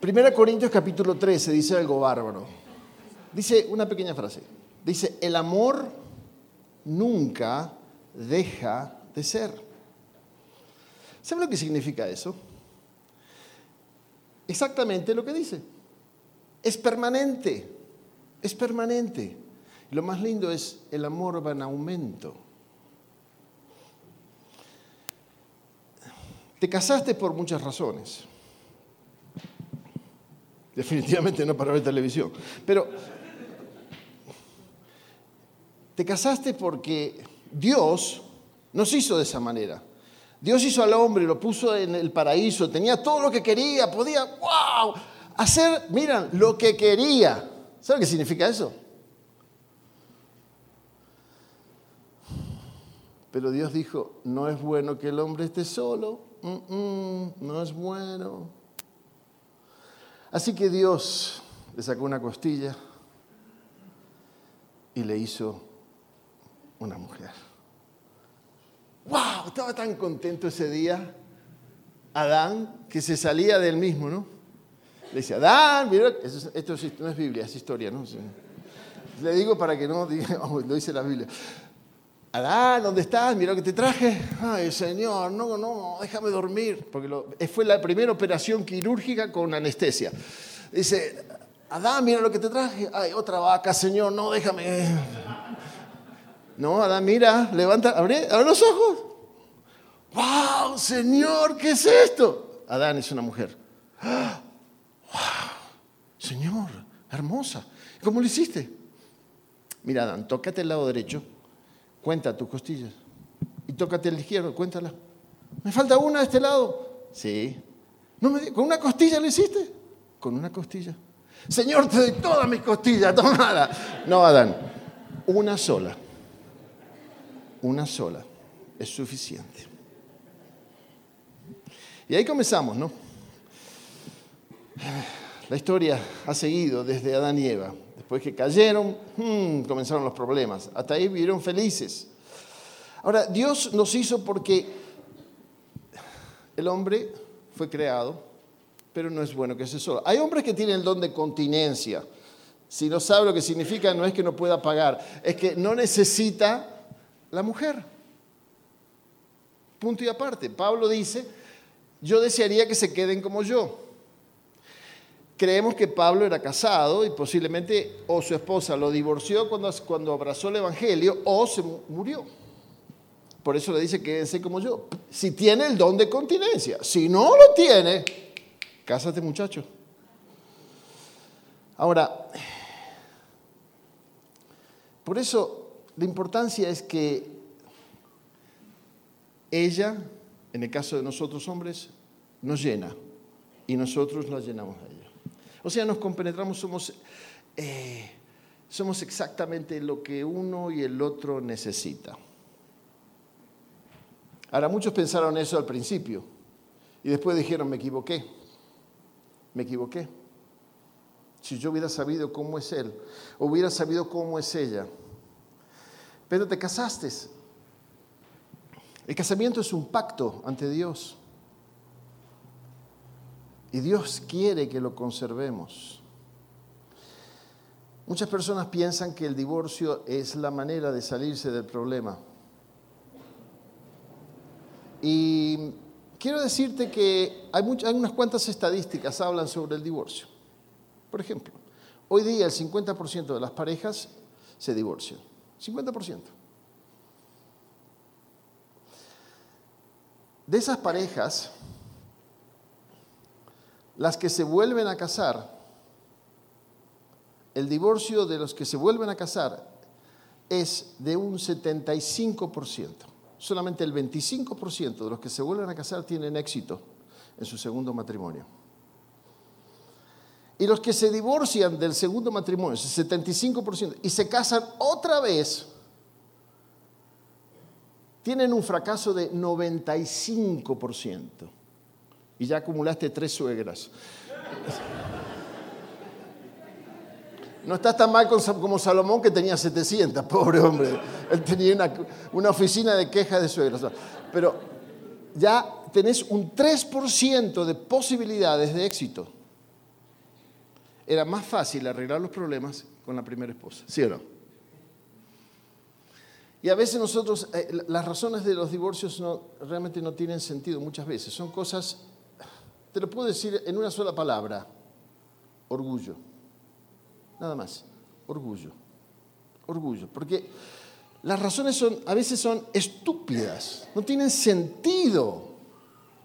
Primera Corintios capítulo 13 dice algo bárbaro. Dice una pequeña frase. Dice, el amor nunca deja de ser. ¿Sabe lo que significa eso? Exactamente lo que dice. Es permanente, es permanente. Lo más lindo es el amor va en aumento. Te casaste por muchas razones. Definitivamente no para ver televisión. Pero te casaste porque Dios nos hizo de esa manera. Dios hizo al hombre, lo puso en el paraíso, tenía todo lo que quería, podía, hacer, miran, lo que quería. ¿Sabe qué significa eso? Pero Dios dijo, no es bueno que el hombre esté solo, no es bueno. Así que Dios le sacó una costilla y le hizo una mujer. ¡Wow! Estaba tan contento ese día Adán que se salía del mismo, ¿no? Le decía, Adán, mira, esto, no es Biblia, es historia, ¿no? Le digo para que no diga, lo dice la Biblia. Adán, ¿dónde estás? Mira lo que te traje. Ay, Señor, no, no, déjame dormir. Porque fue la primera operación quirúrgica con anestesia. Dice, Adán, mira lo que te traje. Ay, otra vaca, Señor, no, déjame. No, Adán, mira, levanta, abre, abre los ojos. ¡Wow, Señor, qué es esto! Adán es una mujer. ¡Wow! Señor, hermosa. ¿Cómo lo hiciste? Mira, Adán, tócate el lado derecho, cuenta tus costillas. Y tócate el izquierdo, cuéntala. ¿Me falta una de este lado? Sí. ¿No me, ¿Con una costilla lo hiciste? Con una costilla. Señor, te doy todas mis costillas, tomada. No, Adán, una sola una sola es suficiente. Y ahí comenzamos, ¿no? La historia ha seguido desde Adán y Eva. Después que cayeron, hmm, comenzaron los problemas. Hasta ahí vivieron felices. Ahora, Dios nos hizo porque el hombre fue creado, pero no es bueno que sea solo. Hay hombres que tienen el don de continencia. Si no sabe lo que significa, no es que no pueda pagar, es que no necesita la mujer. Punto y aparte. Pablo dice, yo desearía que se queden como yo. Creemos que Pablo era casado y posiblemente o su esposa lo divorció cuando, cuando abrazó el Evangelio o se murió. Por eso le dice, quédense como yo. Si tiene el don de continencia. Si no lo tiene, cásate muchacho. Ahora, por eso la importancia es que ella, en el caso de nosotros hombres, nos llena y nosotros la llenamos a ella. O sea, nos compenetramos, somos, eh, somos exactamente lo que uno y el otro necesita. Ahora, muchos pensaron eso al principio y después dijeron, me equivoqué, me equivoqué. Si yo hubiera sabido cómo es él, hubiera sabido cómo es ella, pero te casaste. El casamiento es un pacto ante Dios. Y Dios quiere que lo conservemos. Muchas personas piensan que el divorcio es la manera de salirse del problema. Y quiero decirte que hay, hay unas cuantas estadísticas que hablan sobre el divorcio. Por ejemplo, hoy día el 50% de las parejas se divorcian. 50%. De esas parejas, las que se vuelven a casar, el divorcio de los que se vuelven a casar es de un 75%. Solamente el 25% de los que se vuelven a casar tienen éxito en su segundo matrimonio. Y los que se divorcian del segundo matrimonio, el 75%, y se casan otra vez, tienen un fracaso de 95%. Y ya acumulaste tres suegras. No estás tan mal como Salomón que tenía 700, pobre hombre. Él tenía una, una oficina de quejas de suegras. Pero ya tenés un 3% de posibilidades de éxito. era más fácil arreglar los problemas con la primera esposa, ¿sí o no? Y a veces nosotros, eh, las razones de los divorcios no, realmente no tienen sentido muchas veces. Son cosas, te lo puedo decir en una sola palabra, orgullo. Nada más, orgullo. Orgullo. Porque las razones son, a veces son estúpidas, no tienen sentido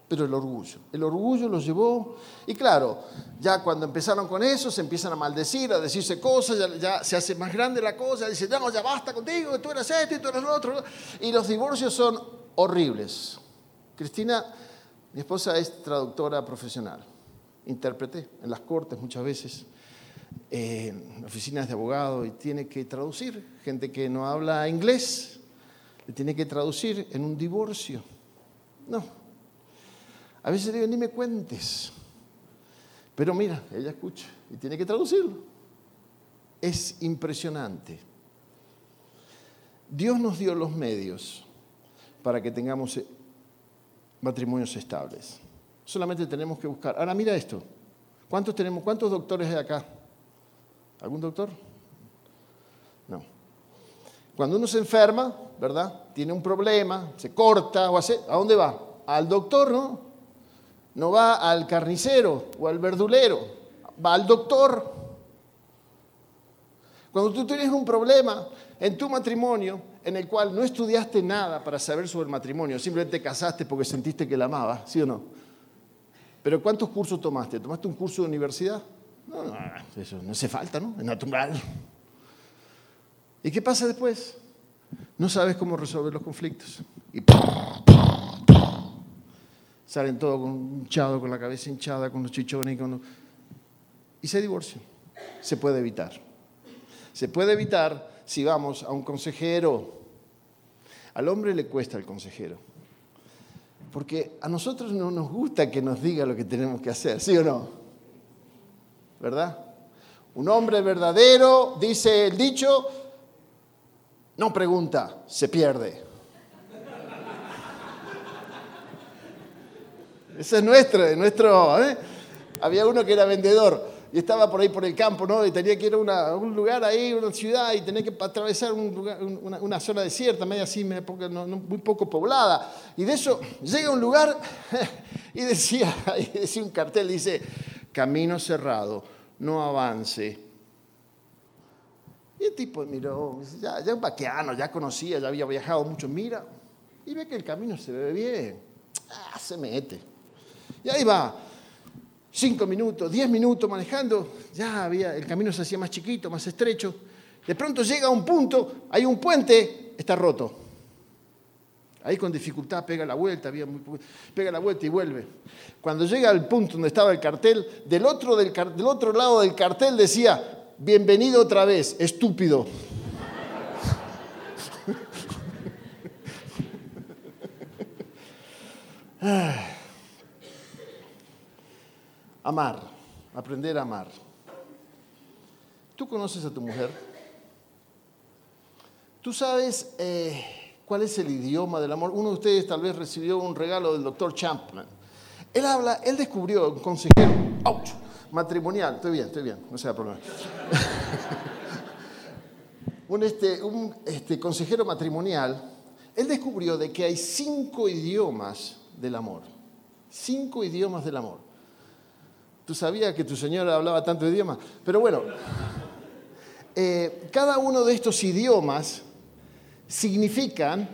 pero el orgullo. El orgullo los llevó, y claro, ya cuando empezaron con eso, se empiezan a maldecir, a decirse cosas, ya, se hace más grande la cosa, dice, no, ya basta contigo, tú eres esto y tú eres lo otro. Y los divorcios son horribles. Cristina, mi esposa, es traductora profesional, intérprete en las cortes muchas veces, en oficinas de abogado, y tiene que traducir. Gente que no habla inglés, le tiene que traducir en un divorcio. No, a veces digo, ni me cuentes. Pero mira, ella escucha y tiene que traducirlo. Es impresionante. Dios nos dio los medios para que tengamos matrimonios estables. Solamente tenemos que buscar. Ahora mira esto. ¿Cuántos tenemos? ¿Cuántos doctores hay acá? ¿Algún doctor? No. Cuando uno se enferma, ¿verdad? Tiene un problema, se corta o hace, ¿a dónde va? Al doctor, ¿no? no va al carnicero o al verdulero, va al doctor. Cuando tú tienes un problema en tu matrimonio en el cual no estudiaste nada para saber sobre el matrimonio, simplemente te casaste porque sentiste que la amaba, ¿sí o no? Pero ¿cuántos cursos tomaste? ¿Tomaste un curso de universidad? No, no, eso no hace falta, ¿no? Es natural. ¿Y qué pasa después? No sabes cómo resolver los conflictos. Y salen todos hinchados, con la cabeza hinchada, con los chichones. Con Y se divorcian. Se puede evitar. Se puede evitar si vamos a un consejero. Al hombre le cuesta el consejero. Porque a nosotros no nos gusta que nos diga lo que tenemos que hacer, ¿sí o no? ¿Verdad? Un hombre verdadero, dice el dicho, no pregunta, se pierde. Ese es nuestro, nuestro. ¿eh? Había uno que era vendedor y estaba por ahí por el campo, ¿no? Y tenía que ir a un lugar ahí, una ciudad, y tenía que atravesar una, zona desierta, media así, muy poco poblada. Y de eso llega a un lugar y decía, y decía un cartel, dice, camino cerrado, no avance. Y el tipo miró, ya, ya un vaqueano, ya conocía, ya había viajado mucho, mira, y ve que el camino se ve bien. Ah, se mete. Y ahí va, cinco minutos, diez minutos manejando, ya había, el camino se hacía más chiquito, más estrecho. De pronto llega a un punto, hay un puente, está roto. Ahí con dificultad pega la vuelta, pega la vuelta y vuelve. Cuando llega al punto donde estaba el cartel, del otro, del, otro lado del cartel decía, bienvenido otra vez, estúpido. Amar, aprender a amar. ¿Tú conoces a tu mujer? ¿Tú sabes eh, cuál es el idioma del amor? Uno de ustedes tal vez recibió un regalo del doctor Champman. Él habla, él descubrió un consejero matrimonial. Estoy bien, estoy bien, no sea problema. un, este, un este, consejero matrimonial, él descubrió de que hay cinco idiomas del amor. Cinco idiomas del amor. ¿Tú sabías que tu señora hablaba tanto idioma? Pero bueno, eh, cada uno de estos idiomas significan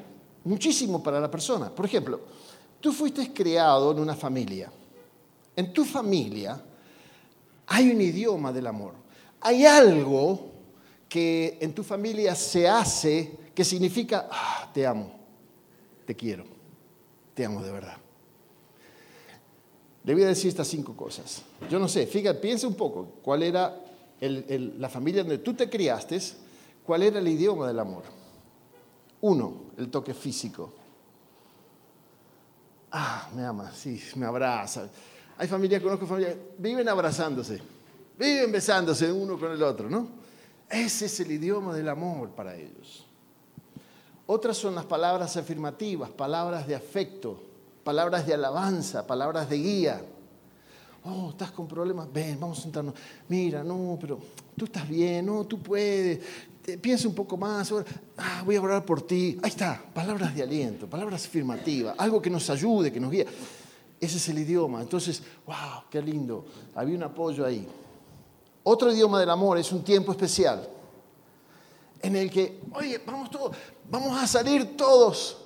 muchísimo para la persona. Por ejemplo, tú fuiste criado en una familia. En tu familia hay un idioma del amor. Hay algo que en tu familia se hace que significa, ah, te amo, te quiero, te amo de verdad. Le voy a decir estas cinco cosas. Yo no sé, fíjate, piensa un poco, ¿cuál era la familia donde tú te criaste? ¿Cuál era el idioma del amor? Uno, el toque físico. Ah, me ama, sí, me abraza. Hay familias, conozco familias, viven abrazándose, viven besándose uno con el otro, ¿no? Ese es el idioma del amor para ellos. Otras son las palabras afirmativas, palabras de afecto, palabras de alabanza, palabras de guía. Oh, estás con problemas. Ven, vamos a sentarnos. Mira, no, pero tú estás bien, no, tú puedes. Piensa un poco más. Ah, voy a orar por ti. Ahí está, palabras de aliento, palabras afirmativas, algo que nos ayude, que nos guíe. Ese es el idioma. Entonces, wow, qué lindo. Había un apoyo ahí. Otro idioma del amor es un tiempo especial en el que, oye, vamos todos, vamos a salir todos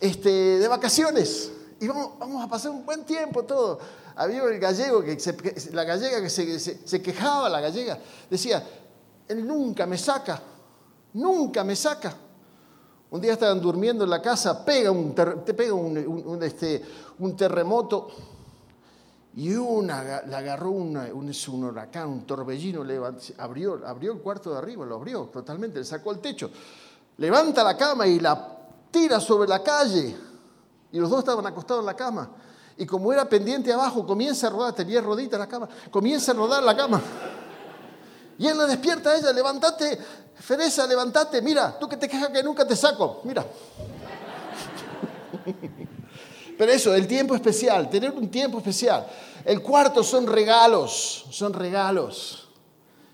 este, de vacaciones y vamos, vamos a pasar un buen tiempo todos había el gallego, que la gallega que se, quejaba, la gallega, decía, él nunca me saca, nunca me saca. Un día estaban durmiendo en la casa, pega un, te pega un, este, un terremoto y una, la agarró un, un, huracán, un torbellino, abrió, abrió el cuarto de arriba, lo abrió totalmente, le sacó el techo. Levanta la cama y la tira sobre la calle. Y los dos estaban acostados en la cama. Y como era pendiente abajo, comienza a rodar, tenía rodita la cama, comienza a rodar la cama. Y él le despierta a ella, levántate, Feresa, levántate, mira, tú que te quejas que nunca te saco, mira. Pero eso, el tiempo especial, tener un tiempo especial. El cuarto son regalos, son regalos.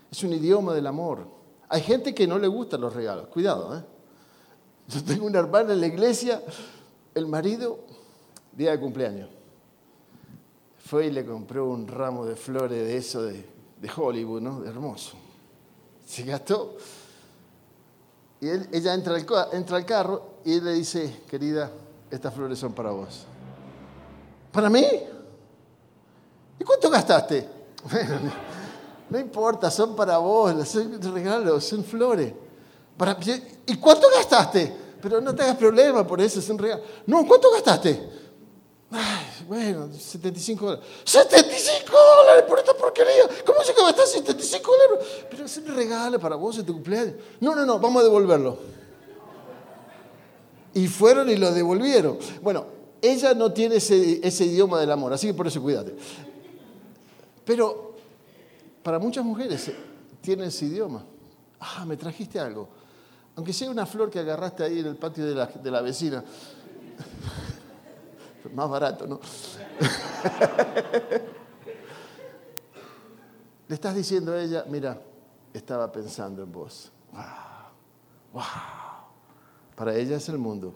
Es un idioma del amor. Hay gente que no le gustan los regalos, cuidado. ¿eh? Yo tengo una hermana en la iglesia, el marido, día de cumpleaños fue y le compró un ramo de flores de eso de, Hollywood, ¿no? De hermoso. Se gastó. Y ella entra al, entra carro y él le dice, querida, estas flores son para vos. ¿Para mí? ¿Y cuánto gastaste? No importa, son para vos, son regalos, son flores. Para, ¿Y cuánto gastaste? Pero no te hagas problema por eso, es un regalo. No, ¿cuánto gastaste? Bueno, 75 dólares. ¡75 dólares por esta porquería! ¿Cómo se que va a estar 75 dólares? Pero es un regalo para vos en tu cumpleaños. No, no, no, vamos a devolverlo. Y fueron y lo devolvieron. Bueno, ella no tiene ese, idioma del amor, así que por eso cuídate. Pero para muchas mujeres tienen ese idioma. Ah, me trajiste algo. Aunque sea una flor que agarraste ahí en el patio de la, de la vecina más barato, ¿no? Le estás diciendo a ella, mira, estaba pensando en vos. Para ella es el mundo.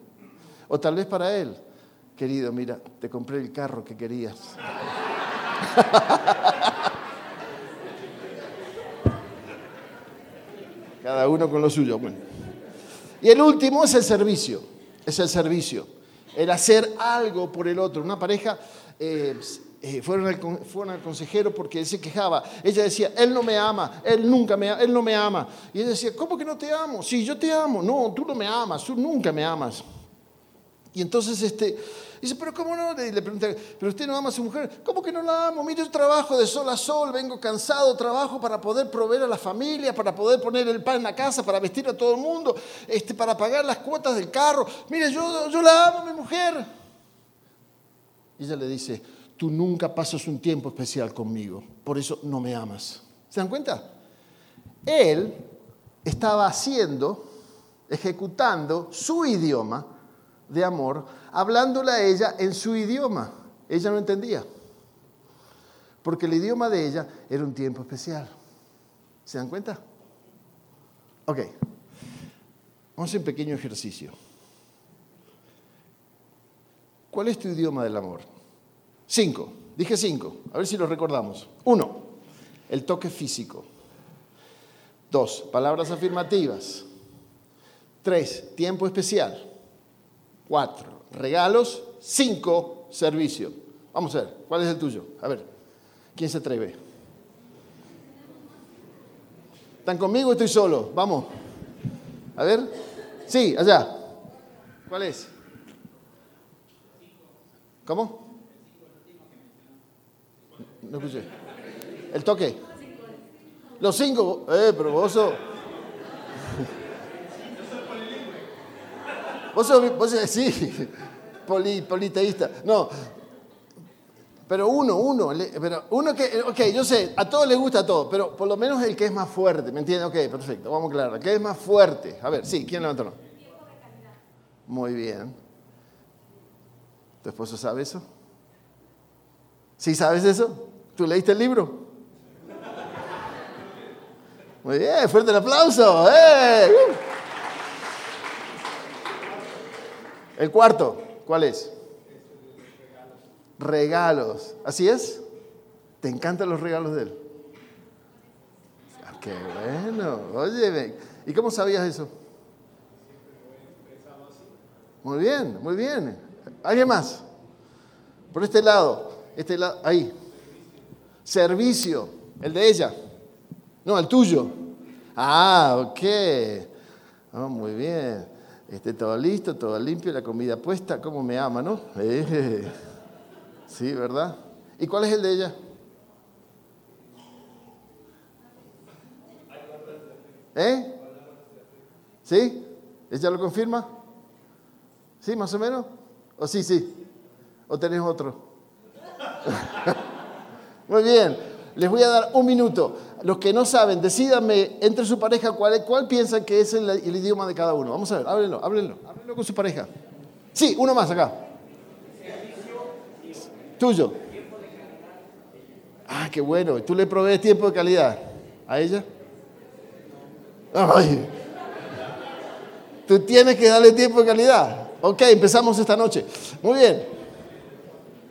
O tal vez para él, querido, mira, te compré el carro que querías. Cada uno con lo suyo. Y el último es el servicio. Es el servicio el hacer algo por el otro. Una pareja eh, eh, fueron, al, fueron, al, consejero porque él se quejaba. Ella decía, él no me ama, él nunca me él no me ama. Y ella decía, ¿cómo que no te amo? Sí, yo te amo. No, tú no me amas, tú nunca me amas. Y entonces este, dice, pero ¿cómo no? Le, le pregunta, pero usted no ama a su mujer. ¿Cómo que no la amo? Mire, yo trabajo de sol a sol, vengo cansado, trabajo para poder proveer a la familia, para poder poner el pan en la casa, para vestir a todo el mundo, este, para pagar las cuotas del carro. Mire, yo, yo la amo a mi mujer. Y ella le dice, tú nunca pasas un tiempo especial conmigo, por eso no me amas. ¿Se dan cuenta? Él estaba haciendo, ejecutando su idioma, de amor, hablándole a ella en su idioma. Ella no entendía. Porque el idioma de ella era un tiempo especial. ¿Se dan cuenta? Ok. Vamos a hacer un pequeño ejercicio. ¿Cuál es tu idioma del amor? Cinco. Dije cinco. A ver si lo recordamos. Uno, el toque físico. Dos, palabras afirmativas. Tres, tiempo especial. Cuatro, regalos. Cinco, servicio. Vamos a ver, ¿cuál es el tuyo? A ver, ¿quién se atreve? ¿Están conmigo o estoy solo? Vamos. A ver. Sí, allá. ¿Cuál es? ¿Cómo? No escuché. ¿El toque? Los cinco. Eh, pero vos sos... Vos sos, vos sí, politeísta. No, pero uno, uno, pero uno que, ok, yo sé, a todos les gusta todo, pero por lo menos el que es más fuerte, ¿me entiendes? Ok, perfecto, vamos a aclarar. ¿Qué es más fuerte? A ver, sí, ¿quién levantó? Muy bien. ¿Tu esposo sabe eso? ¿Sí sabes eso? ¿Tú leíste el libro? Muy bien, fuerte el aplauso. ¡Eh! El cuarto, ¿cuál es? Regalos. ¿Así es? ¿Te encantan los regalos de él? Ah, qué bueno. Oye, ¿y cómo sabías eso? Muy bien, muy bien. ¿Alguien más? Por este lado, este lado, ahí. Servicio, el de ella. No, el tuyo. Ah, ok. Oh, muy bien. Este, todo listo, todo limpio, la comida puesta. ¿Cómo me ama, no? Eh. Sí, ¿verdad? ¿Y cuál es el de ella? ¿Eh? ¿Sí? ¿Ella lo confirma? ¿Sí, más o menos? ¿O sí, sí? ¿O tenés otro? Muy bien, les voy a dar un minuto. Los que no saben, decídanme entre su pareja cuál, cuál piensan que es el, idioma de cada uno. Vamos a ver, háblenlo, háblenlo, háblenlo con su pareja. Sí, uno más acá. Tuyo. Ah, qué bueno. ¿Tú le provees tiempo de calidad a ella? Ay. Tú tienes que darle tiempo de calidad. Ok, empezamos esta noche. Muy bien.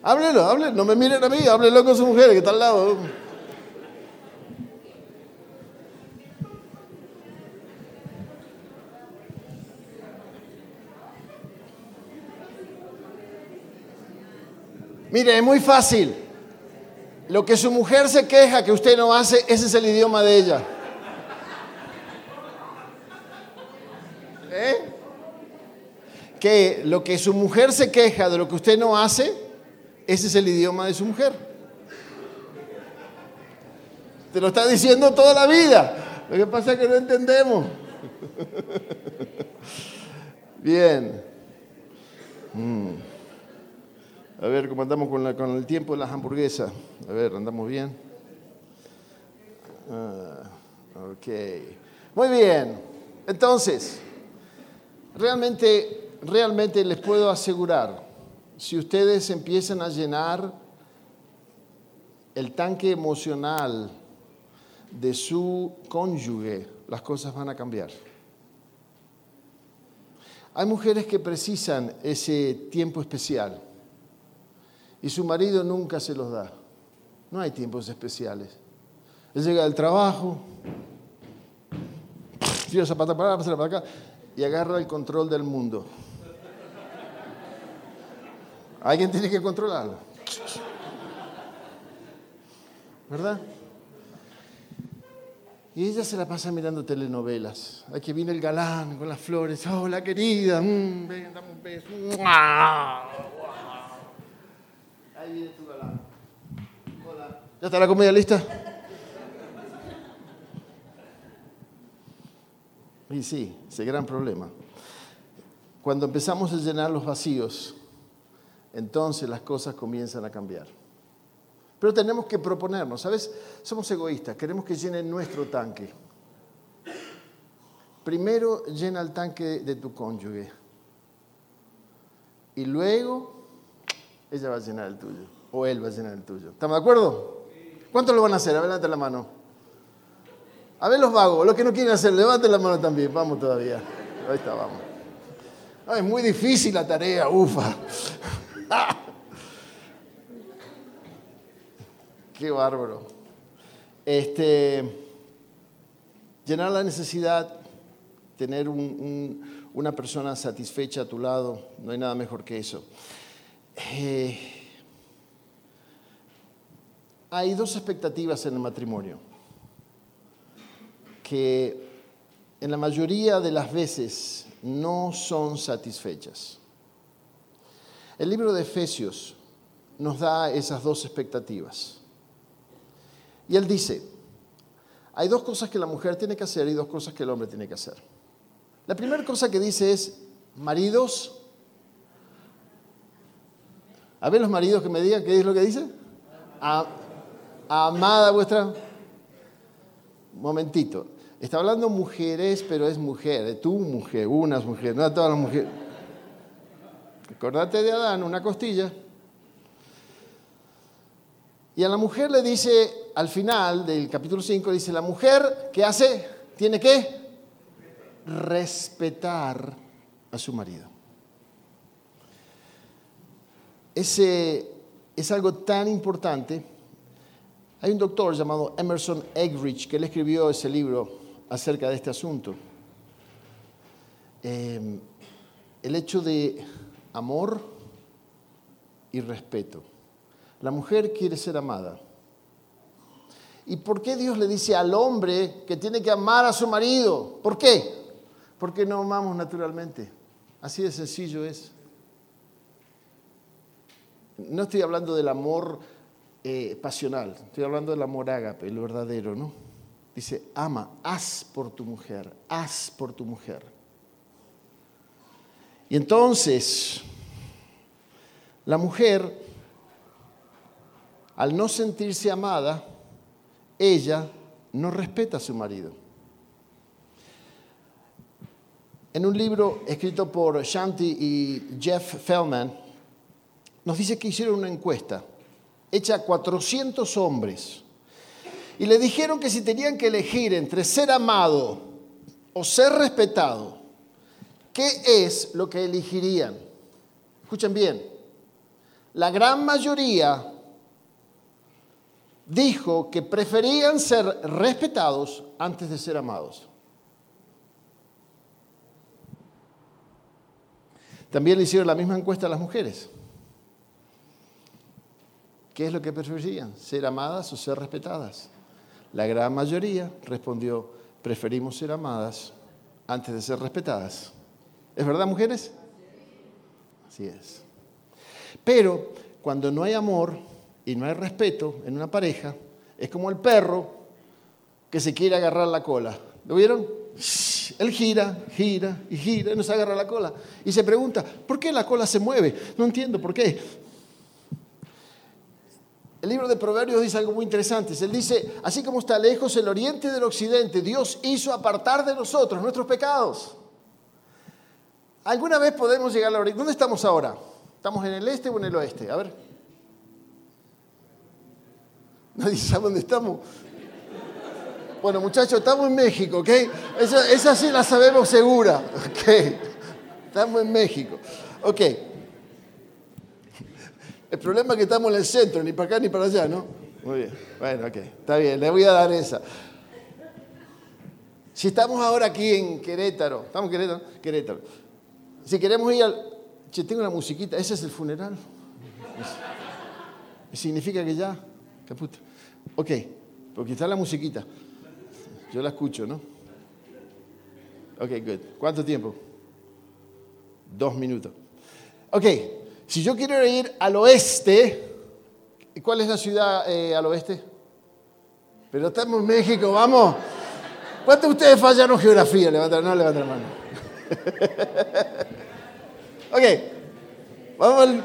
Háblelo, háblelo. No me miren a mí, háblelo con su mujer que está al lado. Mire, es muy fácil. Lo que su mujer se queja que usted no hace, ese es el idioma de ella. ¿Eh? Que lo que su mujer se queja de lo que usted no hace, ese es el idioma de su mujer. Te lo está diciendo toda la vida. Lo que pasa es que no entendemos. Bien. Mm. A ver, ¿cómo andamos con, el tiempo de las hamburguesas? A ver, ¿andamos bien? Ah, ok. Muy bien. Entonces, realmente, realmente les puedo asegurar, si ustedes empiezan a llenar el tanque emocional de su cónyuge, las cosas van a cambiar. Hay mujeres que precisan ese tiempo especial y su marido nunca se los da. No hay tiempos especiales. Él llega del trabajo, tira zapata para allá, para acá y agarra el control del mundo. Alguien tiene que controlarlo. ¿Verdad? Y ella se la pasa mirando telenovelas. Aquí viene el galán con las flores. Hola querida. Mm, ven, dame un beso. Ahí viene tu galán. Hola. ¿Ya está la comida lista? Y sí, ese gran problema. Cuando empezamos a llenar los vacíos, entonces las cosas comienzan a cambiar. Pero tenemos que proponernos, ¿sabes? Somos egoístas, queremos que llenen nuestro tanque. Primero llena el tanque de tu cónyuge. Y luego ella va a llenar el tuyo. O él va a llenar el tuyo. ¿Estamos de acuerdo? ¿Cuántos lo van a hacer? A ver, levante la mano. A ver los vagos, los que no quieren hacer, levanten la mano también. Vamos todavía. Ahí está, vamos. es muy difícil la tarea, ufa. Qué bárbaro. Este, llenar la necesidad, tener una persona satisfecha a tu lado, no hay nada mejor que eso. Eh, hay dos expectativas en el matrimonio que en la mayoría de las veces no son satisfechas. El libro de Efesios nos da esas dos expectativas. Y él dice, hay dos cosas que la mujer tiene que hacer y dos cosas que el hombre tiene que hacer. La primera cosa que dice es, maridos, a ver los maridos que me digan qué es lo que dice. amada vuestra. Momentito. Está hablando mujeres, pero es mujer. Tú mujer, unas mujeres, no todas las mujeres. Acordate de Adán, una costilla. Y a la mujer le dice, al final del capítulo 5, dice, la mujer, ¿qué hace? Tiene que respetar a su marido. Ese es algo tan importante. Hay un doctor llamado Emerson Eggridge que le escribió ese libro acerca de este asunto. Eh, el hecho de amor y respeto. La mujer quiere ser amada. ¿Y por qué Dios le dice al hombre que tiene que amar a su marido? ¿Por qué? Porque no amamos naturalmente. Así de sencillo es. No estoy hablando del amor eh, pasional, estoy hablando del amor ágape, el verdadero, ¿no? Dice, ama, haz por tu mujer, haz por tu mujer. Y entonces, la mujer, al no sentirse amada, ella no respeta a su marido. En un libro escrito por Shanti y Jeff Feldman, nos dice que hicieron una encuesta hecha a 400 hombres y le dijeron que si tenían que elegir entre ser amado o ser respetado, ¿qué es lo que elegirían? Escuchen bien, la gran mayoría dijo que preferían ser respetados antes de ser amados. También le hicieron la misma encuesta a las mujeres. ¿Qué es lo que preferían? ¿Ser amadas o ser respetadas? La gran mayoría respondió, preferimos ser amadas antes de ser respetadas. ¿Es verdad, mujeres? Así es. Pero cuando no hay amor y no hay respeto en una pareja, es como el perro que se quiere agarrar la cola. ¿Lo vieron? Él gira, gira y gira y no se agarra la cola. Y se pregunta, ¿por qué la cola se mueve? No entiendo por qué. El libro de Proverbios dice algo muy interesante. Él dice, así como está lejos el oriente del occidente, Dios hizo apartar de nosotros nuestros pecados. ¿Alguna vez podemos llegar a la oriente? ¿Dónde estamos ahora? ¿Estamos en el este o en el oeste? A ver. Nadie sabe dónde estamos. Bueno, muchachos, estamos en México, ¿ok? Esa, sí la sabemos segura, ¿ok? Estamos en México, ok. El problema es que estamos en el centro, ni para acá ni para allá, ¿no? Muy bien, bueno, ok, está bien, le voy a dar esa. Si estamos ahora aquí en Querétaro, ¿estamos en Querétaro? Querétaro. Si queremos ir al... Che, tengo una musiquita, ¿ese es el funeral? ¿Significa que ya? Caputo. Ok, porque está la musiquita. Yo la escucho, ¿no? Ok, good. ¿Cuánto tiempo? Dos minutos. Ok, si yo quiero ir al oeste, ¿cuál es la ciudad eh, al oeste? Pero estamos en México, vamos. ¿Cuántos de ustedes fallaron geografía? Levantar, no, levantar la mano. ok, vamos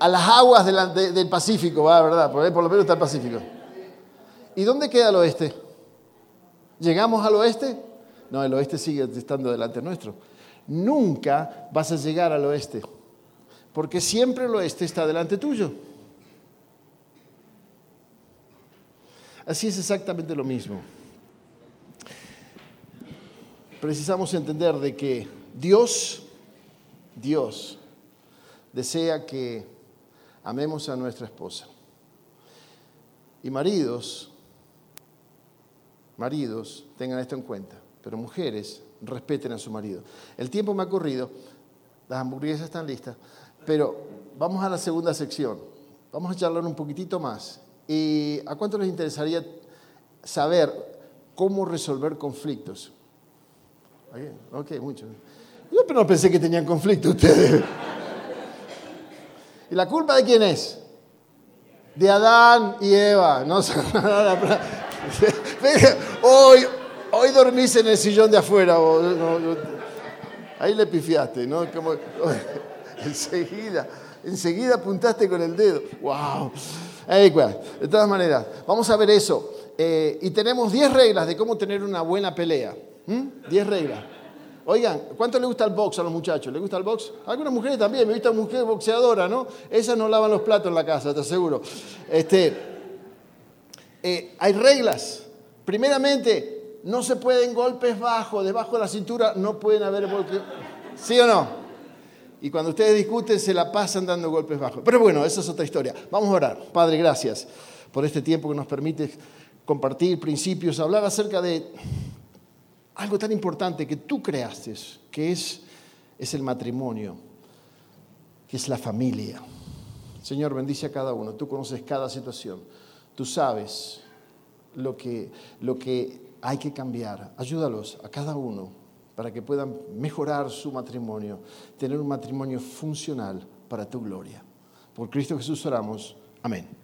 a las aguas del Pacífico, ¿va? ¿verdad? Por, por lo menos está el Pacífico. ¿Y dónde queda el oeste? ¿Llegamos al oeste? No, el oeste sigue estando delante nuestro. Nunca vas a llegar al oeste, porque siempre el oeste está delante tuyo. Así es exactamente lo mismo. Precisamos entender de que Dios, Dios, desea que amemos a nuestra esposa. Y maridos, Maridos, tengan esto en cuenta, pero mujeres, respeten a su marido. El tiempo me ha corrido, las hamburguesas están listas, pero vamos a la segunda sección. Vamos a charlar un poquitito más. ¿Y a cuánto les interesaría saber cómo resolver conflictos? Ok, mucho. Yo pero no pensé que tenían conflicto ustedes. ¿Y la culpa de quién es? De Adán y Eva. No, hoy, hoy dormís en el sillón de afuera. ahí le pifiaste, ¿no? Como, enseguida, enseguida apuntaste con el dedo. ¡Wow! de todas maneras, vamos a ver eso. Eh, y tenemos 10 reglas de cómo tener una buena pelea. 10 reglas. Oigan, ¿cuánto le gusta el box a los muchachos? ¿Le gusta el box? algunas mujeres también, me visto mujer boxeadora, ¿no? Esas no lavan los platos en la casa, te aseguro. Este, Eh, hay reglas. Primeramente, no se pueden golpes bajos, debajo de la cintura no pueden haber golpes. ¿Sí o no? Y cuando ustedes discuten se la pasan dando golpes bajos. Pero bueno, esa es otra historia. Vamos a orar. Padre, gracias por este tiempo que nos permite compartir principios, hablar acerca de algo tan importante que tú creaste, que es, es el matrimonio, que es la familia. Señor, bendice a cada uno. Tú conoces cada situación. Tú sabes lo que, lo que hay que cambiar. Ayúdalos a cada uno para que puedan mejorar su matrimonio, tener un matrimonio funcional para tu gloria. Por Cristo Jesús oramos. Amén.